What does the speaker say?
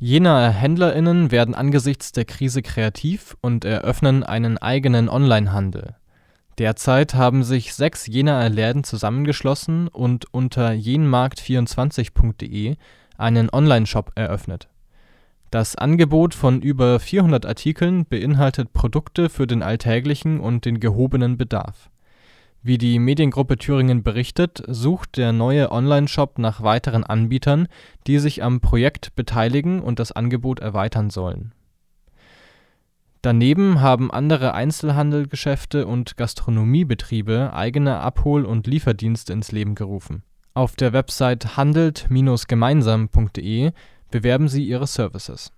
Jenaer HändlerInnen werden angesichts der Krise kreativ und eröffnen einen eigenen Onlinehandel. Derzeit haben sich sechs Jenaer Läden zusammengeschlossen und unter jenmarkt24.de einen Onlineshop eröffnet. Das Angebot von über 400 Artikeln beinhaltet Produkte für den alltäglichen und den gehobenen Bedarf. Wie die Mediengruppe Thüringen berichtet, sucht der neue Onlineshop nach weiteren Anbietern, die sich am Projekt beteiligen und das Angebot erweitern sollen. Daneben haben andere Einzelhandelsgeschäfte und Gastronomiebetriebe eigene Abhol - und Lieferdienste ins Leben gerufen. Auf der Website handelt-gemeinsam.de bewerben sie ihre Services